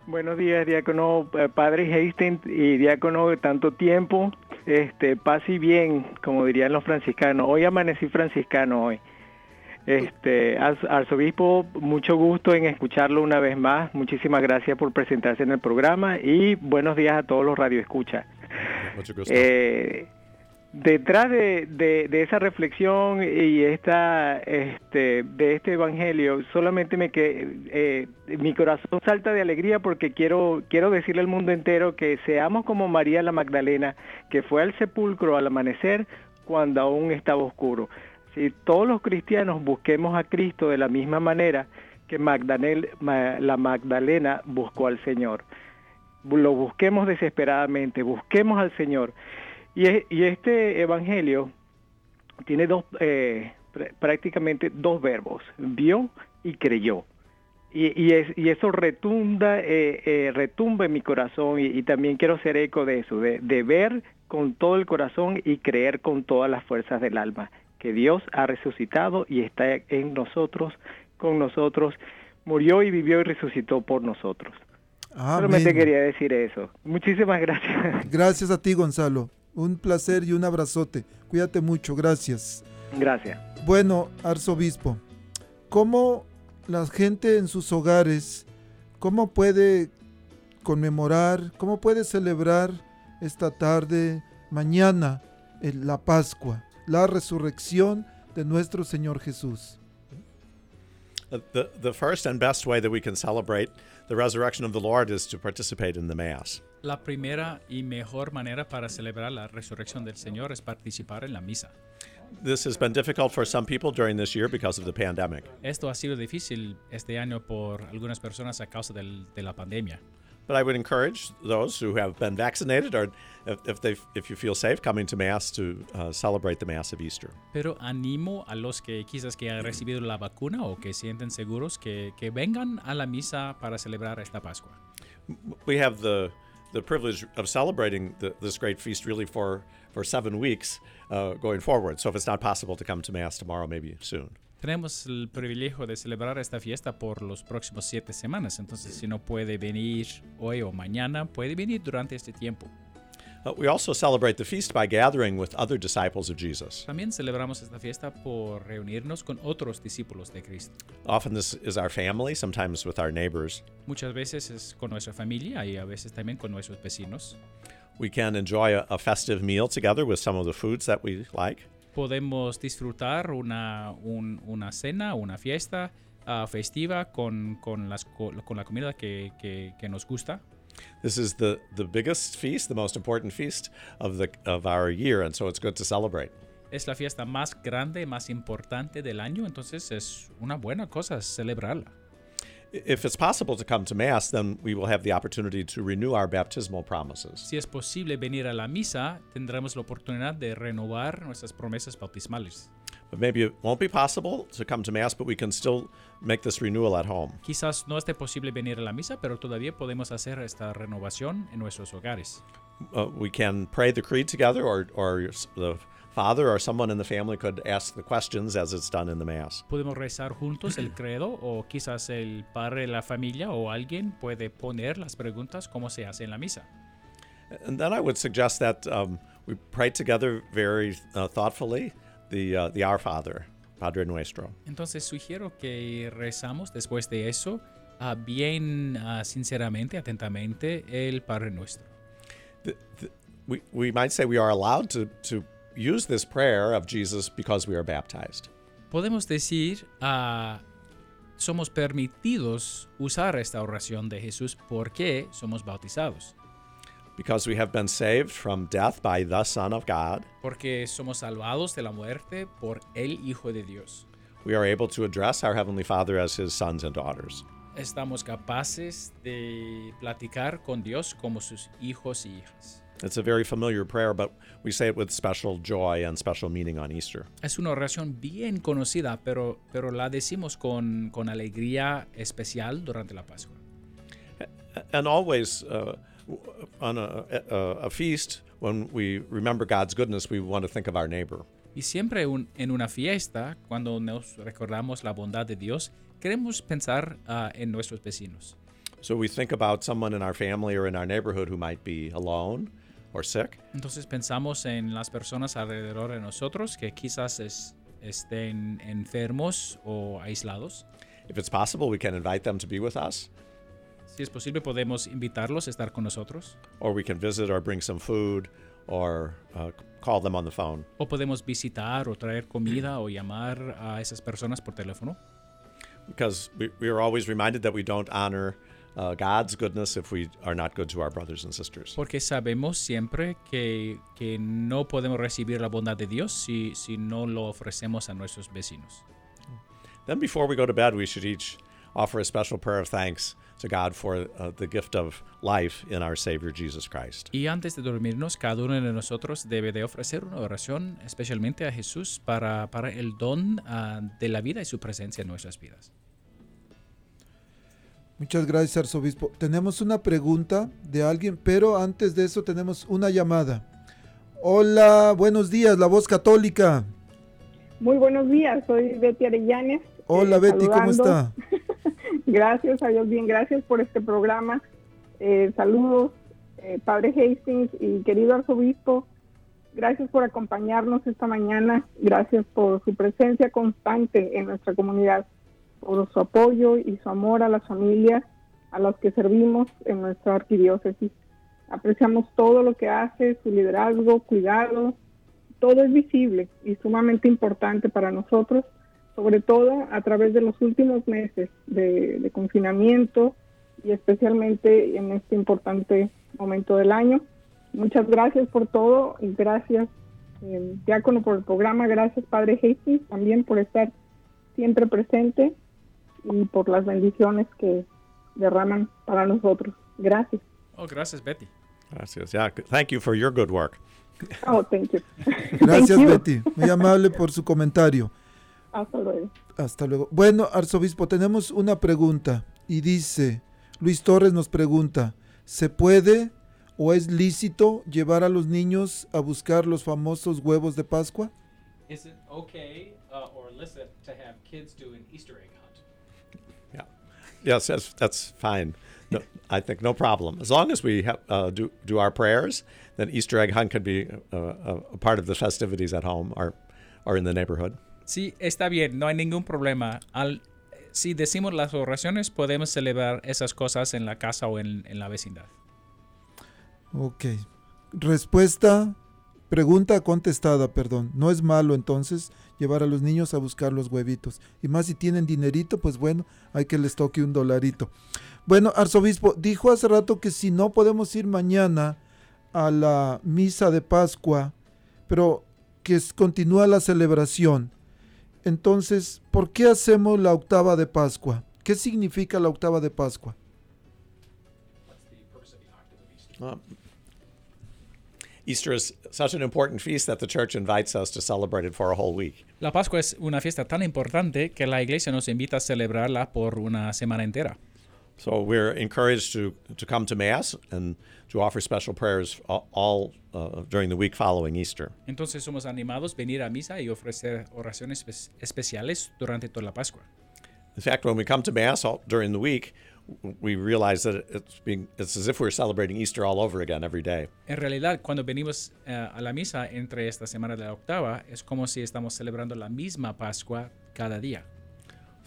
Buenos días, diácono eh, Padre Hastings y diácono de tanto tiempo. Este, paz y bien, como dirían los franciscanos. Hoy amanecí franciscano hoy. Este, arzobispo, mucho gusto en escucharlo una vez más. Muchísimas gracias por presentarse en el programa y buenos días a todos los radioescuchas. Mucho gusto. Eh, Detrás de, esa reflexión y esta, este, de este evangelio, solamente me que eh, mi corazón salta de alegría porque quiero, quiero decirle al mundo entero que seamos como María la Magdalena, que fue al sepulcro al amanecer cuando aún estaba oscuro. Si todos los cristianos busquemos a Cristo de la misma manera que la Magdalena buscó al Señor, lo busquemos desesperadamente, busquemos al Señor. Y, este evangelio tiene dos, eh, prácticamente dos verbos, vio y creyó. Y, y, eso retunda, eh, eh, retumba en mi corazón y, también quiero ser eco de eso, de, de, ver con todo el corazón y creer con todas las fuerzas del alma, que Dios ha resucitado y está en nosotros, con nosotros, murió y vivió y resucitó por nosotros. Solamente quería decir eso. Muchísimas gracias. Gracias a ti, Gonzalo. Un placer y un abrazote. Cuídate mucho, gracias. Gracias. Bueno, arzobispo, ¿cómo la gente en sus hogares, cómo puede conmemorar, cómo puede celebrar esta tarde, mañana, en la Pascua, la resurrección de nuestro Señor Jesús? The, the first and best way that we can celebrate the resurrection of the Lord is to participate in the Mass. La primera y mejor manera para celebrar la resurrección del Señor es participar en la misa. This has been difficult for some people during this year because of the pandemic. Esto ha sido difícil este año por algunas personas a causa del, de la pandemia. But I would encourage those who have been vaccinated or if, if, they, if you feel safe coming to Mass to uh, celebrate the Mass of Easter. Pero animo a los que quizás que han recibido la vacuna o que sienten seguros que, que vengan a la misa para celebrar esta Pascua. We have the the privilege of celebrating the, this great feast really for, for seven weeks uh, going forward. So if it's not possible to come to Mass tomorrow, maybe soon. Tenemos el privilegio de celebrar esta fiesta por los próximos siete semanas, entonces si no puede venir hoy o mañana, puede venir durante este tiempo. Uh, we also celebrate the feast by gathering with other disciples of Jesus. También celebramos esta fiesta por reunirnos con otros discípulos de Cristo. Often this is our family, sometimes with our neighbors. Muchas veces es con nuestra familia y a veces también con nuestros vecinos. We can enjoy a, a festive meal together with some of the foods that we like. Podemos disfrutar una, un- una cena, una fiesta ah, festiva con, con, las, con la comida que, que- que nos gusta. This is the, the biggest feast, the most important feast of, the, of our year, and so it's good to celebrate. Es la fiesta más grande, más importante del año, entonces es una buena cosa celebrarla. If it's possible to come to Mass, then we will have the opportunity to renew our baptismal promises. Si es posible venir a la misa, tendremos la oportunidad de renovar nuestras promesas bautismales. But maybe it won't be possible to come to Mass, but we can still make this renewal at home. Quizás no esté posible venir a la misa, pero todavía podemos hacer esta renovación en nuestros hogares. Uh, we can pray the creed together, or, or the father or someone in the family could ask the questions as it's done in the Mass. Podemos rezar juntos el credo o quizás el padre de la familia o alguien puede poner las preguntas como se hace en la misa. And then I would suggest that um, we pray together very uh, thoughtfully the, uh, the Our Father, Padre Nuestro. Entonces sugiero que rezamos después de eso ah, bien ah, sinceramente, atentamente, el Padre Nuestro. The, the, we, we might say we are allowed to, to use this prayer of Jesus because we are baptized. Podemos decir, ah, somos permitidos usar esta oración de Jesús porque somos bautizados. Because we have been saved from death by the Son of God, Porque somos salvados de la muerte por el Hijo de Dios. we are able to address our Heavenly Father as His sons and daughters. Estamos capaces de platicar con Dios como sus hijos y hijas. It's a very familiar prayer, but we say it with special joy and special meaning on Easter. Es una oración bien conocida, pero, pero la decimos con, con alegría especial durante la Pascua. And always uh, on a, a, a feast, when we remember God's goodness, we want to think of our neighbor. Y siempre un- en una fiesta, cuando nos recordamos la bondad de Dios, queremos pensar ah, en nuestros vecinos. So we think about someone in our family or in our neighborhood who might be alone or sick. Entonces pensamos en las personas alrededor de nosotros que quizás es- estén enfermos o aislados. If it's possible, we can invite them to be with us, Si es posible, podemos invitarlos a estar con nosotros. or we can visit or bring some food or uh, call them on the phone. O podemos visitar o traer comida o llamar a esas personas por teléfono. Because we, we are always reminded that we don't honor uh, God's goodness if we are not good to our brothers and sisters. Porque sabemos siempre que, que no podemos recibir la bondad de Dios si, si no lo ofrecemos a nuestros vecinos. Then, before we go to bed, we should each offer a special prayer of thanks to God for uh, the gift of life in our Savior Jesus Christ. Y antes de dormirnos, cada uno de nosotros debe de ofrecer una oración especialmente a Jesús para, para el don ah, de la vida y su presencia en nuestras vidas. Muchas gracias, arzobispo. Tenemos una pregunta de alguien, pero antes de eso tenemos una llamada. Hola, buenos días, la voz católica. Muy buenos días, soy Betty Arellanes. Hola eh, Betty, ¿cómo saludando. está? Gracias a Dios, bien, gracias por este programa. Eh, saludos, eh, Padre Hastings y querido arzobispo. Gracias por acompañarnos esta mañana. Gracias por su presencia constante en nuestra comunidad, por su apoyo y su amor a las familias a las que servimos en nuestra arquidiócesis. Apreciamos todo lo que hace, su liderazgo, cuidado, todo es visible y sumamente importante para nosotros, sobre todo a través de los últimos meses de, de confinamiento y especialmente en este importante momento del año. Muchas gracias por todo y gracias, eh, Diácono, por el programa. Gracias, Padre Hastings, también por estar siempre presente y por las bendiciones que derraman para nosotros. Gracias. Oh, gracias, Betty. Gracias. Yeah, thank you for your good work. Oh, thank you. Gracias Thank you. Betty, muy amable por su comentario. Hasta luego. Hasta luego. Bueno, arzobispo, tenemos una pregunta y dice, Luis Torres nos pregunta, ¿se puede o es lícito llevar a los niños a buscar los famosos huevos de Pascua? Is it okay uh, or illicit to have kids do an Easter egg hunt? Yeah. Yes, that's, that's fine. No, I think no problem. As long as we have, uh, do, do our prayers, then Easter egg hunt could be uh, a, a part of the festivities at home or, or in the neighborhood. Sí, está bien, no hay ningún problema. Al, si decimos las oraciones, podemos celebrar esas cosas en la casa o en, en la vecindad. Ok. Respuesta, pregunta contestada, perdón. No es malo entonces llevar a los niños a buscar los huevitos. Y más si tienen dinerito, pues bueno, hay que les toque un dolarito. Bueno, arzobispo, dijo hace rato que si no podemos ir mañana a la misa de Pascua, pero que continúa la celebración. Entonces, ¿por qué hacemos la octava de Pascua? ¿Qué significa la octava de Pascua? Easter is such an important feast that the church invites us to celebrate it for a whole week. La Pascua es una fiesta tan importante que la iglesia nos invita a celebrarla por una semana entera. So we're encouraged to, to come to Mass and to offer special prayers all, all uh, during the week following Easter. Entonces somos animados a venir a misa y ofrecer oraciones espe- especiales durante toda la Pascua. In fact, when we come to Mass all, during the week, we realize that it's, being, it's as if we're celebrating Easter all over again every day. En realidad, cuando venimos eh, a la misa entre esta semana de la octava, es como si estamos celebrando la misma Pascua cada día.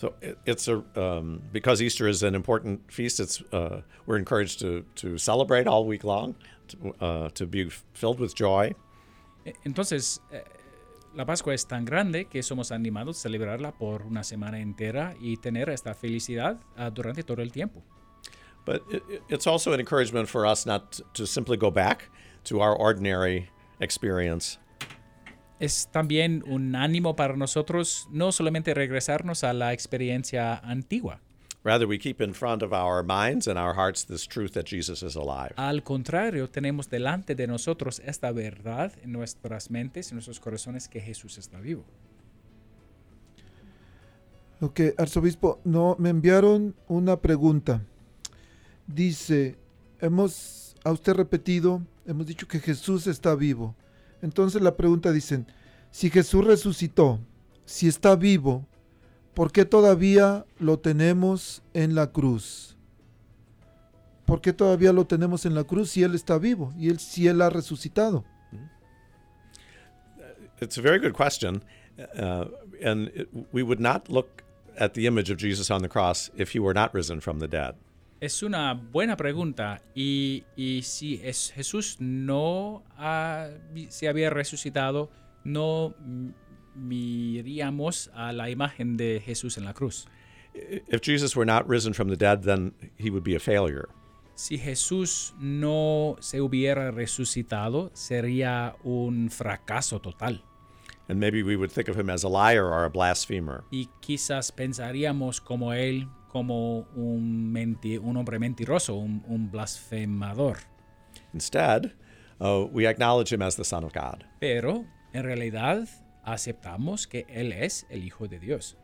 So it, it's a um, because Easter is an important feast. It's uh, we're encouraged to to celebrate all week long, to, uh, to be filled with joy, Entonces, eh, la Pascua es tan grande que somos animados a celebrarla por una semana entera y tener esta felicidad ah, durante todo el tiempo. but it, it- it's also an encouragement for us not to simply go back to our ordinary experience, Es también un ánimo para nosotros no solamente regresarnos a la experiencia antigua, Rather, we keep in front of our minds and our hearts this truth that Jesus is alive. Al contrario, tenemos delante de nosotros esta verdad en nuestras mentes, en nuestros corazones, que Jesús está vivo. Ok, arzobispo, no, me enviaron una pregunta. Dice, hemos a usted repetido, hemos dicho que Jesús está vivo. Entonces la pregunta dicen, si Jesús resucitó, si está vivo, ¿por qué todavía lo tenemos en la cruz? ¿Por qué todavía lo tenemos en la cruz si Él está vivo y él, si Él ha resucitado? It's a very good question, uh, and we would not look at the image of Jesus on the cross if he were not risen from the dead. Es una buena pregunta y, y si es Jesús no ha- se había resucitado, no miríamos a la imagen de Jesús en la cruz. If Jesus were not risen from the dead, then he would be a failure. Si Jesús no se hubiera resucitado, sería un fracaso total. And maybe we would think of him as a liar or a blasphemer. y quizás pensaríamos como él como un, menti- un hombre mentiroso, un, un blasfemador. Instead, uh, we acknowledge him as the Son of God. Pero en realidad aceptamos que él es el Hijo de Dios.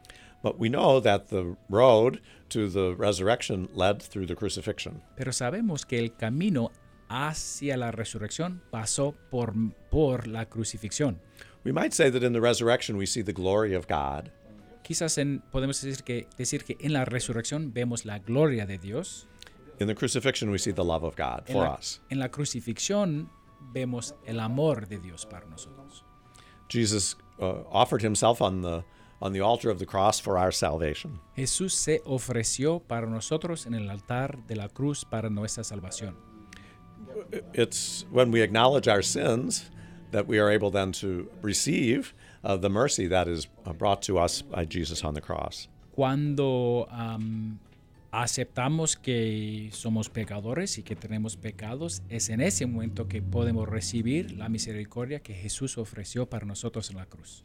But we know that the road to the resurrection led through the crucifixion. Pero sabemos que el camino hacia la resurrección pasó por, por la crucifixión. We might say that in the resurrection we see the glory of God, Quizás en- podemos decir que, decir que en la resurrección vemos la gloria de Dios. in the crucifixion we see the love of God En for la, us. en la crucifixión vemos el amor de Dios para nosotros. Jesus uh, offered himself on the on the altar of the cross for our salvation. Jesús se ofreció para nosotros en el altar de la cruz para nuestra salvación. It's when we acknowledge our sins that we are able then to receive uh, the mercy that is uh, brought to us by Jesus on the cross. Cuando am, aceptamos que somos pecadores y que tenemos pecados, es en ese momento que podemos recibir la misericordia que Jesús ofreció para nosotros en la cruz.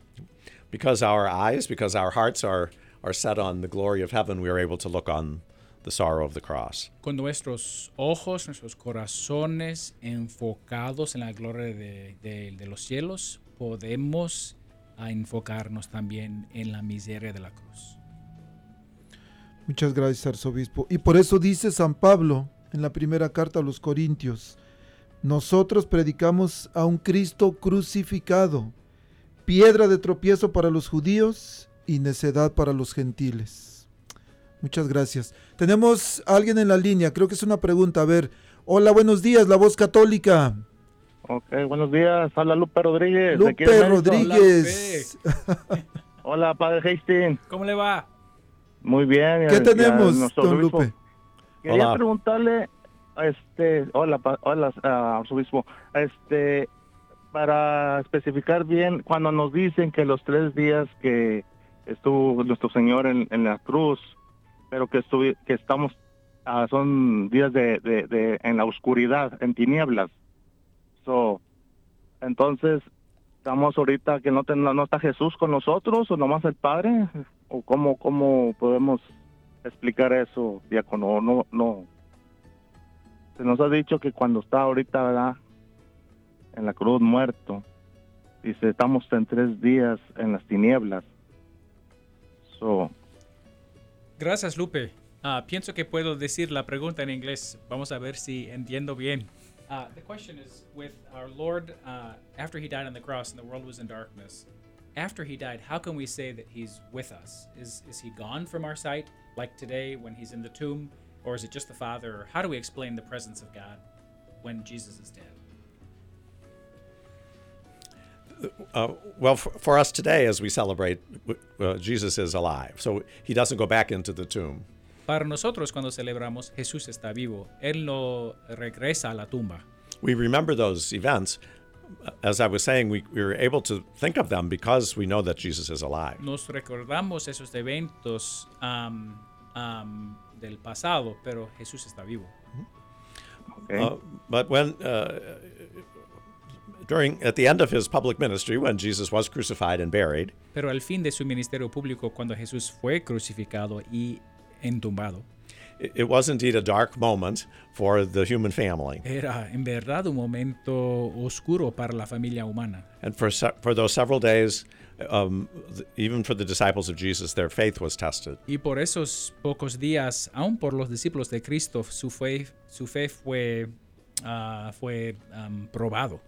Because our eyes, because our hearts are are set on the glory of heaven, we are able to look on the sorrow of the cross. Con nuestros ojos, nuestros corazones enfocados en la gloria de, de- de los cielos, podemos enfocarnos también en la miseria de la cruz. Muchas gracias, arzobispo. Y por eso dice San Pablo en la primera carta a los Corintios, nosotros predicamos a un Cristo crucificado, piedra de tropiezo para los judíos y necedad para los gentiles. Muchas gracias. Tenemos a alguien en la línea, creo que es una pregunta. A ver, hola, buenos días, la voz católica. Ok, buenos días. Habla Lupe Rodríguez. Lupe de. Rodríguez. Hola, padre Hastings. ¿Cómo le va? Muy bien. ¿Qué tenemos, don obispo. Lupe? Quería Hola. preguntarle, este, hola, pa- hola, ah, arzobispo, este, para especificar bien, cuando nos dicen que los tres días que estuvo nuestro Señor en, en la cruz, pero que estuvi- que estamos, ah, son días de, de, de- en la oscuridad, en tinieblas. So, entonces, estamos ahorita que no, ten- no está Jesús con nosotros o nomás el Padre, o cómo, cómo podemos explicar eso, diácono, no, no. Se nos ha dicho que cuando está ahorita, ¿verdad? En la cruz muerto, dice, estamos en tres días en las tinieblas. So, Gracias, Lupe. Ah, pienso que puedo decir la pregunta en inglés. Vamos a ver si entiendo bien. Uh, the question is with our Lord, uh, after he died on the cross and the world was in darkness, after he died, how can we say that he's with us? Is, is he gone from our sight, like today when he's in the tomb? Or is it just the Father? How do we explain the presence of God when Jesus is dead? Uh, well, for, for us today, as we celebrate, uh, Jesus is alive. So he doesn't go back into the tomb. Para nosotros, cuando celebramos, Jesús está vivo. Él no regresa a la tumba. We remember those events. As I was saying, we, we were able to think of them because we know that Jesus is alive. Nos recordamos esos eventos am, am, del pasado, pero Jesús está vivo. okay. Uh, but when uh, during at the end of his public ministry, when Jesus was crucified and buried, Pero al fin de su ministerio público, cuando Jesús fue crucificado y entumbado, it, it was indeed a dark moment for the human family, era en verdad un momento oscuro para la familia humana. and for for those several days, um, even for the disciples of Jesus, their faith was tested. Y por esos pocos días, aún por los discípulos de Cristo, su fe, su fe fue, ah, fue am, probado.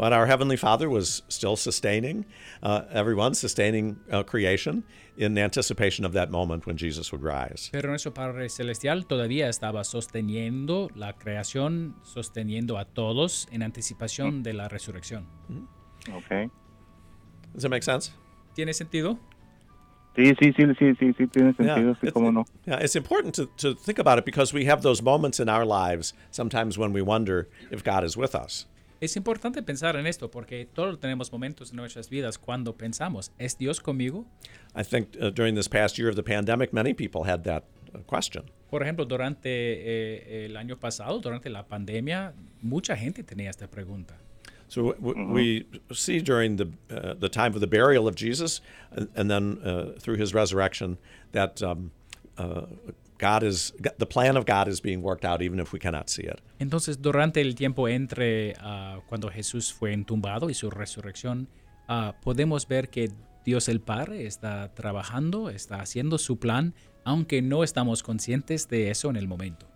But our Heavenly Father was still sustaining uh, everyone, sustaining uh, creation in anticipation of that moment when Jesus would rise. Pero nuestro Padre Celestial todavía estaba sosteniendo la creación, sosteniendo a todos en anticipación de la resurrección. okay. Does that make sense? ¿Tiene sentido? Sí, sí, sí, sí, sí, sí, tiene Yeah, sentido, sí, it's- cómo no. Yeah, it's important to, to think about it because we have those moments in our lives sometimes when we wonder if God is with us. Es importante pensar en esto porque todos tenemos momentos en nuestras vidas cuando pensamos, ¿es Dios conmigo? I think uh, during this past year of the pandemic, many people had that uh, question. Por ejemplo, durante eh, el año pasado, durante la pandemia, mucha gente tenía esta pregunta. So w- we see during the uh, the time of the burial of Jesus, and, and then uh, through his resurrection, that um, uh, God is the plan of God is being worked out, even if we cannot see it. Entonces, durante el tiempo entre ah, cuando Jesús fue entumbado y su resurrección, ah, podemos ver que Dios el Padre está trabajando, está haciendo su plan, aunque no estamos conscientes de eso en el momento.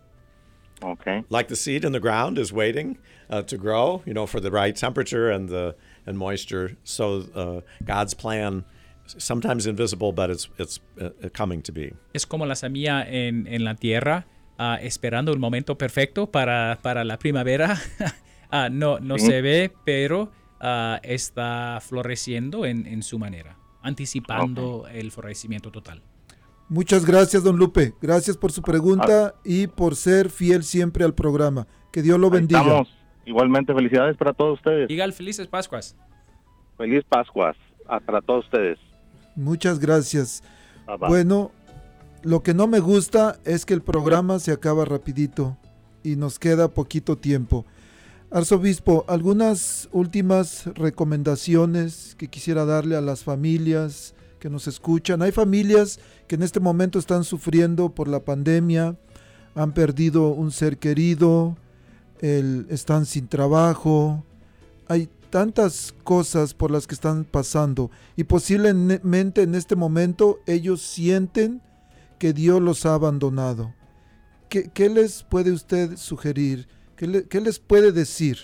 Okay. Like the seed in the ground is waiting uh, to grow, you know, for the right temperature and the and moisture. So uh, God's plan, sometimes invisible, but it's it's uh, coming to be. Es como la semilla en, en la tierra, ah, esperando el momento perfecto para, para la primavera. Ah, no no se ve, pero ah, está floreciendo en, en su manera, anticipando el florecimiento total. Muchas gracias, don Lupe. Gracias por su pregunta y por ser fiel siempre al programa. Que Dios lo Ahí bendiga. Estamos. Igualmente, felicidades para todos ustedes. Diga felices Pascuas. Feliz Pascuas a- para todos ustedes. Muchas gracias. Bye, bye. Bueno, lo que no me gusta es que el programa se acaba rapidito y nos queda poquito tiempo. Arzobispo, algunas últimas recomendaciones que quisiera darle a las familias que nos escuchan. Hay familias que en este momento están sufriendo por la pandemia, han perdido un ser querido, el- están sin trabajo. Hay tantas cosas por las que están pasando y posiblemente en este momento ellos sienten que Dios los ha abandonado. ¿Qué, qué les puede usted sugerir? ¿Qué, le- qué les puede decir?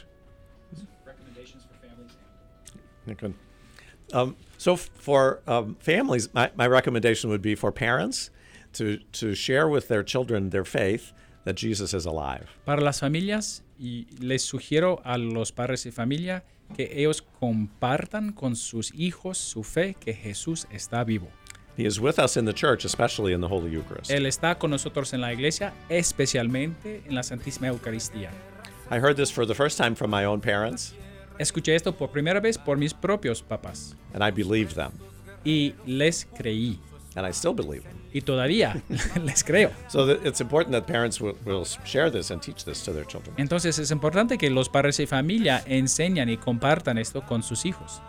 Um, so for um, families, my, my recommendation would be for parents to, to share with their children their faith that Jesus is alive. Para las familias, y les sugiero a los padres y familia que ellos compartan con sus hijos su fe que Jesús está vivo. He is with us in the church, especially in the Holy Eucharist. Él está con nosotros en la iglesia, especialmente en la Santísima Eucaristía. I heard this for the first time from my own parents, Escuché esto por primera vez por mis propios papás and I believed them, y les creí. And I still believe them. Y todavía les creo. So it's important that parents will, will share this and teach this to their children. Entonces es importante que los padres y familia enseñan y compartan esto con sus hijos.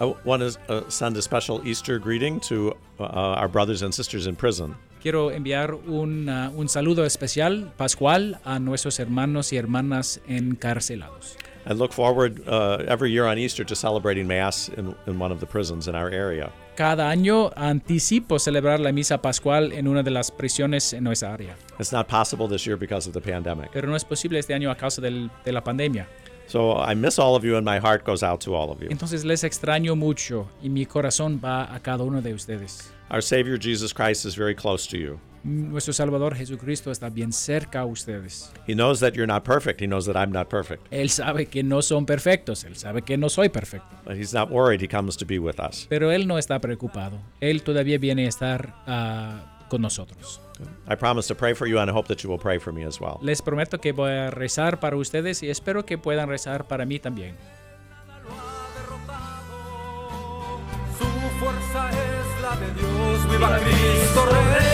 I want to uh, send a special Easter greeting to uh, our brothers and sisters in prison. Quiero enviar un, uh, un saludo especial, pascual, a nuestros hermanos y hermanas encarcelados. I look forward uh, every year on Easter to celebrating Mass in, in one of the prisons in our area. Cada año anticipo celebrar la misa pascual en una de las prisiones en nuestra área, It's not possible this year because of the pandemic. pero no es posible este año a causa del- de la pandemia. So I miss all of you, and my heart goes out to all of you. Entonces les extraño mucho y mi corazón va a cada uno de ustedes. Our Savior Jesus Christ is very close to you. Nuestro Salvador Jesucristo está bien cerca a ustedes. He knows that you're not perfect. He knows that I'm not perfect. Él sabe que no son perfectos, Él sabe que no soy perfecto, But He's not worried. He comes to be with us. pero Él no está preocupado. Él todavía viene a estar ah, con nosotros. I promise to pray for you, and I hope that you will pray for me as well. Les prometo que voy a rezar para ustedes y espero que puedan rezar para mí también. Su fuerza es la de Dios. Viva Cristo Rey,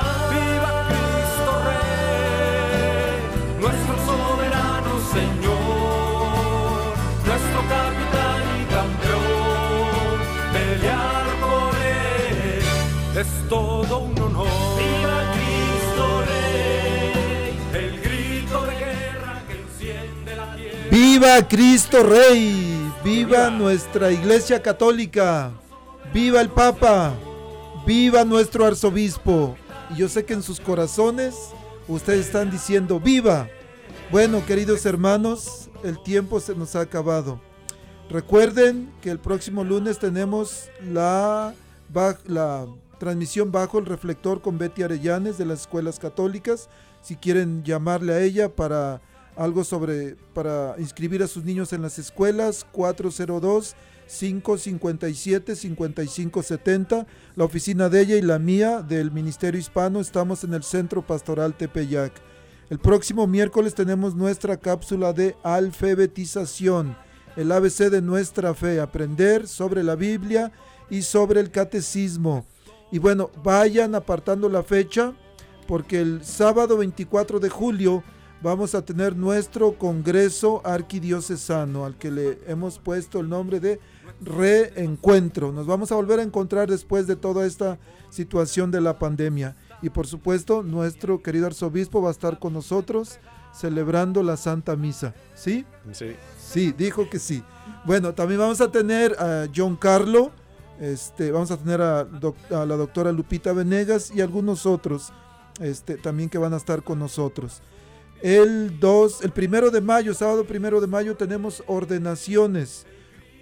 ¡Viva Cristo Rey! ¡Viva nuestra Iglesia Católica! ¡Viva el Papa! ¡Viva nuestro arzobispo! Y yo sé que en sus corazones ustedes están diciendo ¡Viva! Bueno, queridos hermanos, el tiempo se nos ha acabado. Recuerden que el próximo lunes tenemos la, la transmisión bajo el reflector con Betty Arellanes de las escuelas católicas. Si quieren llamarle a ella para algo sobre para inscribir a sus niños en las escuelas 402 557 5570 la oficina de ella y la mía del Ministerio Hispano estamos en el Centro Pastoral Tepeyac. El próximo miércoles tenemos nuestra cápsula de alfabetización el ABC de nuestra fe aprender sobre la Biblia y sobre el catecismo. Y bueno vayan apartando la fecha porque el sábado 24 de julio vamos a tener nuestro Congreso Arquidiocesano, al que le hemos puesto el nombre de Reencuentro. Nos vamos a volver a encontrar después de toda esta situación de la pandemia. Y por supuesto, nuestro querido arzobispo va a estar con nosotros celebrando la Santa Misa. ¿Sí? See? Sí, dijo que sí. Bueno, también vamos a tener a John Carlo, este, vamos a tener a, doc- a la doctora Lupita Venegas y algunos otros este, también que van a estar con nosotros. El 2, el primero de mayo, sábado primero de mayo, tenemos ordenaciones.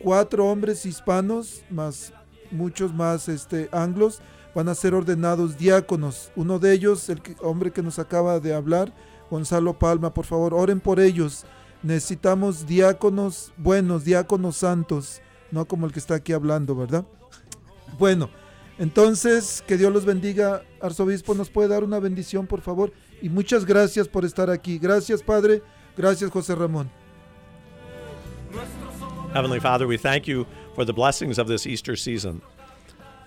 Cuatro hombres hispanos, más muchos más este, anglos, van a ser ordenados diáconos. Uno de ellos, el hombre que nos acaba de hablar, Gonzalo Palma, por favor, oren por ellos. Necesitamos diáconos buenos, diáconos santos, no como el que está aquí hablando, ¿verdad? Bueno, entonces que Dios los bendiga. Arzobispo, ¿nos puede dar una bendición, por favor? Y muchas gracias por estar aquí. Gracias, Padre. Gracias, José Ramón. Heavenly Father, we thank you for the blessings of this Easter season.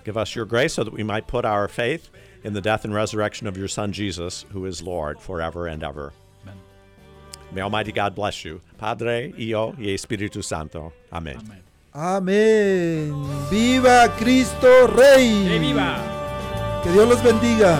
Give us your grace so that we might put our faith in the death and resurrection of your Son Jesus, who is Lord forever and ever. Amen. May Almighty God bless you. Padre, Hijo y Espíritu Santo. Amen. Amén. Amén. Viva Cristo Rey. ¡Que viva! Que Dios los bendiga.